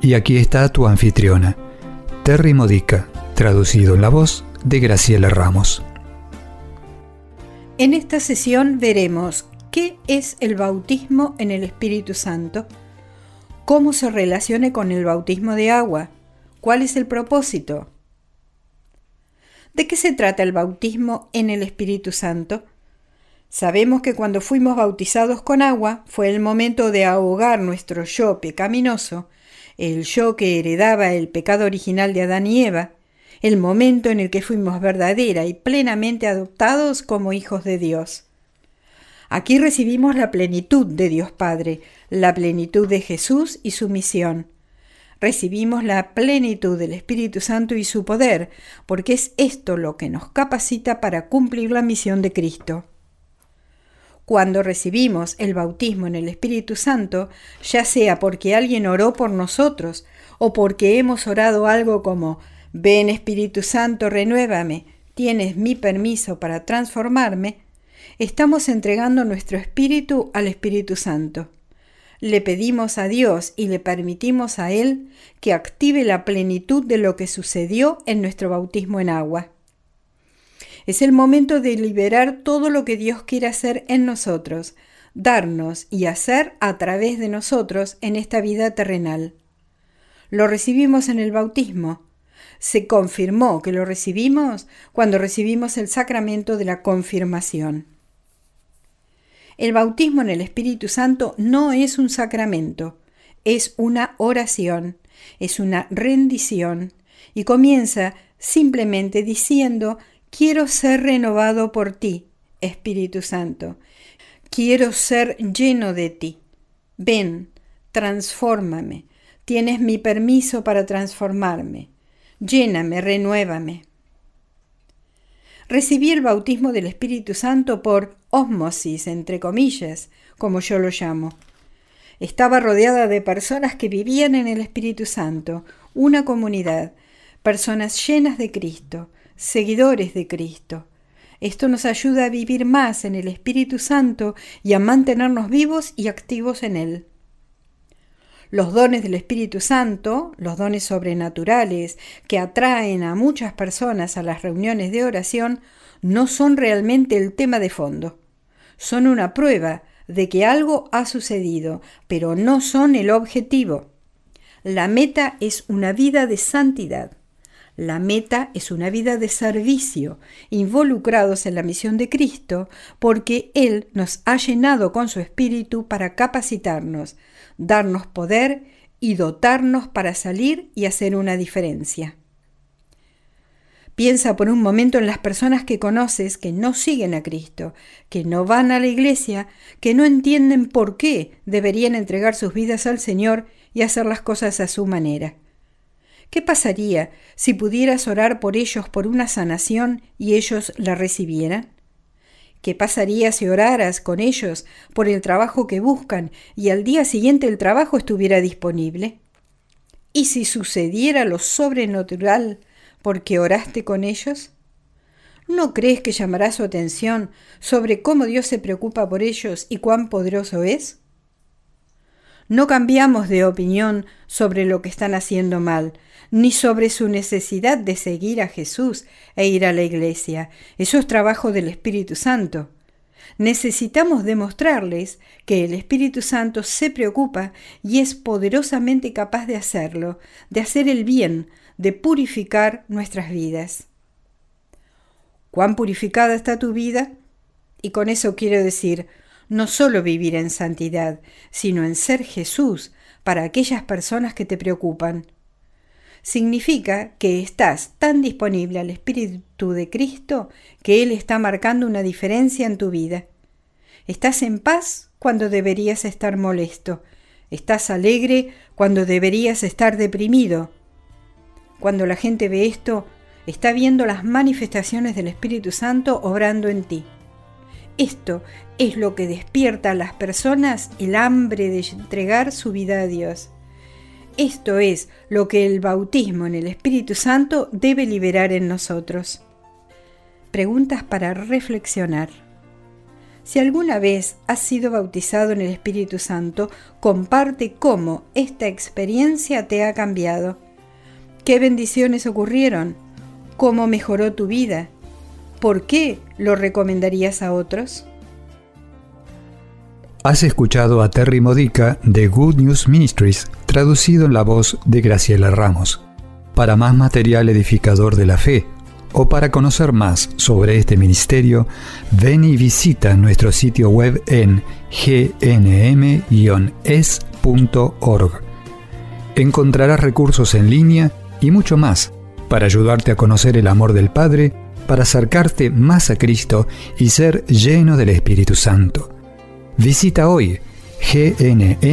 Y aquí está tu anfitriona, Terry Modica, traducido en la voz de Graciela Ramos. En esta sesión veremos qué es el bautismo en el Espíritu Santo, cómo se relaciona con el bautismo de agua, cuál es el propósito. ¿De qué se trata el bautismo en el Espíritu Santo? Sabemos que cuando fuimos bautizados con agua fue el momento de ahogar nuestro yo pecaminoso el yo que heredaba el pecado original de Adán y Eva, el momento en el que fuimos verdadera y plenamente adoptados como hijos de Dios. Aquí recibimos la plenitud de Dios Padre, la plenitud de Jesús y su misión. Recibimos la plenitud del Espíritu Santo y su poder, porque es esto lo que nos capacita para cumplir la misión de Cristo. Cuando recibimos el bautismo en el Espíritu Santo, ya sea porque alguien oró por nosotros o porque hemos orado algo como Ven Espíritu Santo, renuévame, tienes mi permiso para transformarme, estamos entregando nuestro espíritu al Espíritu Santo. Le pedimos a Dios y le permitimos a Él que active la plenitud de lo que sucedió en nuestro bautismo en agua. Es el momento de liberar todo lo que Dios quiere hacer en nosotros, darnos y hacer a través de nosotros en esta vida terrenal. Lo recibimos en el bautismo. Se confirmó que lo recibimos cuando recibimos el sacramento de la confirmación. El bautismo en el Espíritu Santo no es un sacramento, es una oración, es una rendición y comienza simplemente diciendo Quiero ser renovado por ti, Espíritu Santo. Quiero ser lleno de ti. Ven, transfórmame. Tienes mi permiso para transformarme. Lléname, renuévame. Recibí el bautismo del Espíritu Santo por ósmosis, entre comillas, como yo lo llamo. Estaba rodeada de personas que vivían en el Espíritu Santo, una comunidad, personas llenas de Cristo, seguidores de Cristo. Esto nos ayuda a vivir más en el Espíritu Santo y a mantenernos vivos y activos en Él. Los dones del Espíritu Santo, los dones sobrenaturales que atraen a muchas personas a las reuniones de oración, no son realmente el tema de fondo. Son una prueba de que algo ha sucedido, pero no son el objetivo. La meta es una vida de santidad. La meta es una vida de servicio, involucrados en la misión de Cristo, porque Él nos ha llenado con su Espíritu para capacitarnos, darnos poder y dotarnos para salir y hacer una diferencia. Piensa por un momento en las personas que conoces que no siguen a Cristo, que no van a la iglesia, que no entienden por qué deberían entregar sus vidas al Señor y hacer las cosas a su manera. ¿Qué pasaría si pudieras orar por ellos por una sanación y ellos la recibieran? ¿Qué pasaría si oraras con ellos por el trabajo que buscan y al día siguiente el trabajo estuviera disponible? ¿Y si sucediera lo sobrenatural porque oraste con ellos? ¿No crees que llamará su atención sobre cómo Dios se preocupa por ellos y cuán poderoso es? No cambiamos de opinión sobre lo que están haciendo mal, ni sobre su necesidad de seguir a Jesús e ir a la iglesia. Eso es trabajo del Espíritu Santo. Necesitamos demostrarles que el Espíritu Santo se preocupa y es poderosamente capaz de hacerlo, de hacer el bien, de purificar nuestras vidas. ¿Cuán purificada está tu vida? Y con eso quiero decir, no solo vivir en santidad, sino en ser Jesús para aquellas personas que te preocupan. Significa que estás tan disponible al Espíritu de Cristo que Él está marcando una diferencia en tu vida. Estás en paz cuando deberías estar molesto. Estás alegre cuando deberías estar deprimido. Cuando la gente ve esto, está viendo las manifestaciones del Espíritu Santo obrando en ti. Esto es lo que despierta a las personas el hambre de entregar su vida a Dios. Esto es lo que el bautismo en el Espíritu Santo debe liberar en nosotros. Preguntas para reflexionar. Si alguna vez has sido bautizado en el Espíritu Santo, comparte cómo esta experiencia te ha cambiado. ¿Qué bendiciones ocurrieron? ¿Cómo mejoró tu vida? ¿Por qué lo recomendarías a otros? Has escuchado a Terry Modica de Good News Ministries, traducido en la voz de Graciela Ramos. Para más material edificador de la fe o para conocer más sobre este ministerio, ven y visita nuestro sitio web en gnm-es.org. Encontrarás recursos en línea y mucho más para ayudarte a conocer el amor del Padre, para acercarte más a Cristo y ser lleno del Espíritu Santo. Visita hoy gnm-es.org.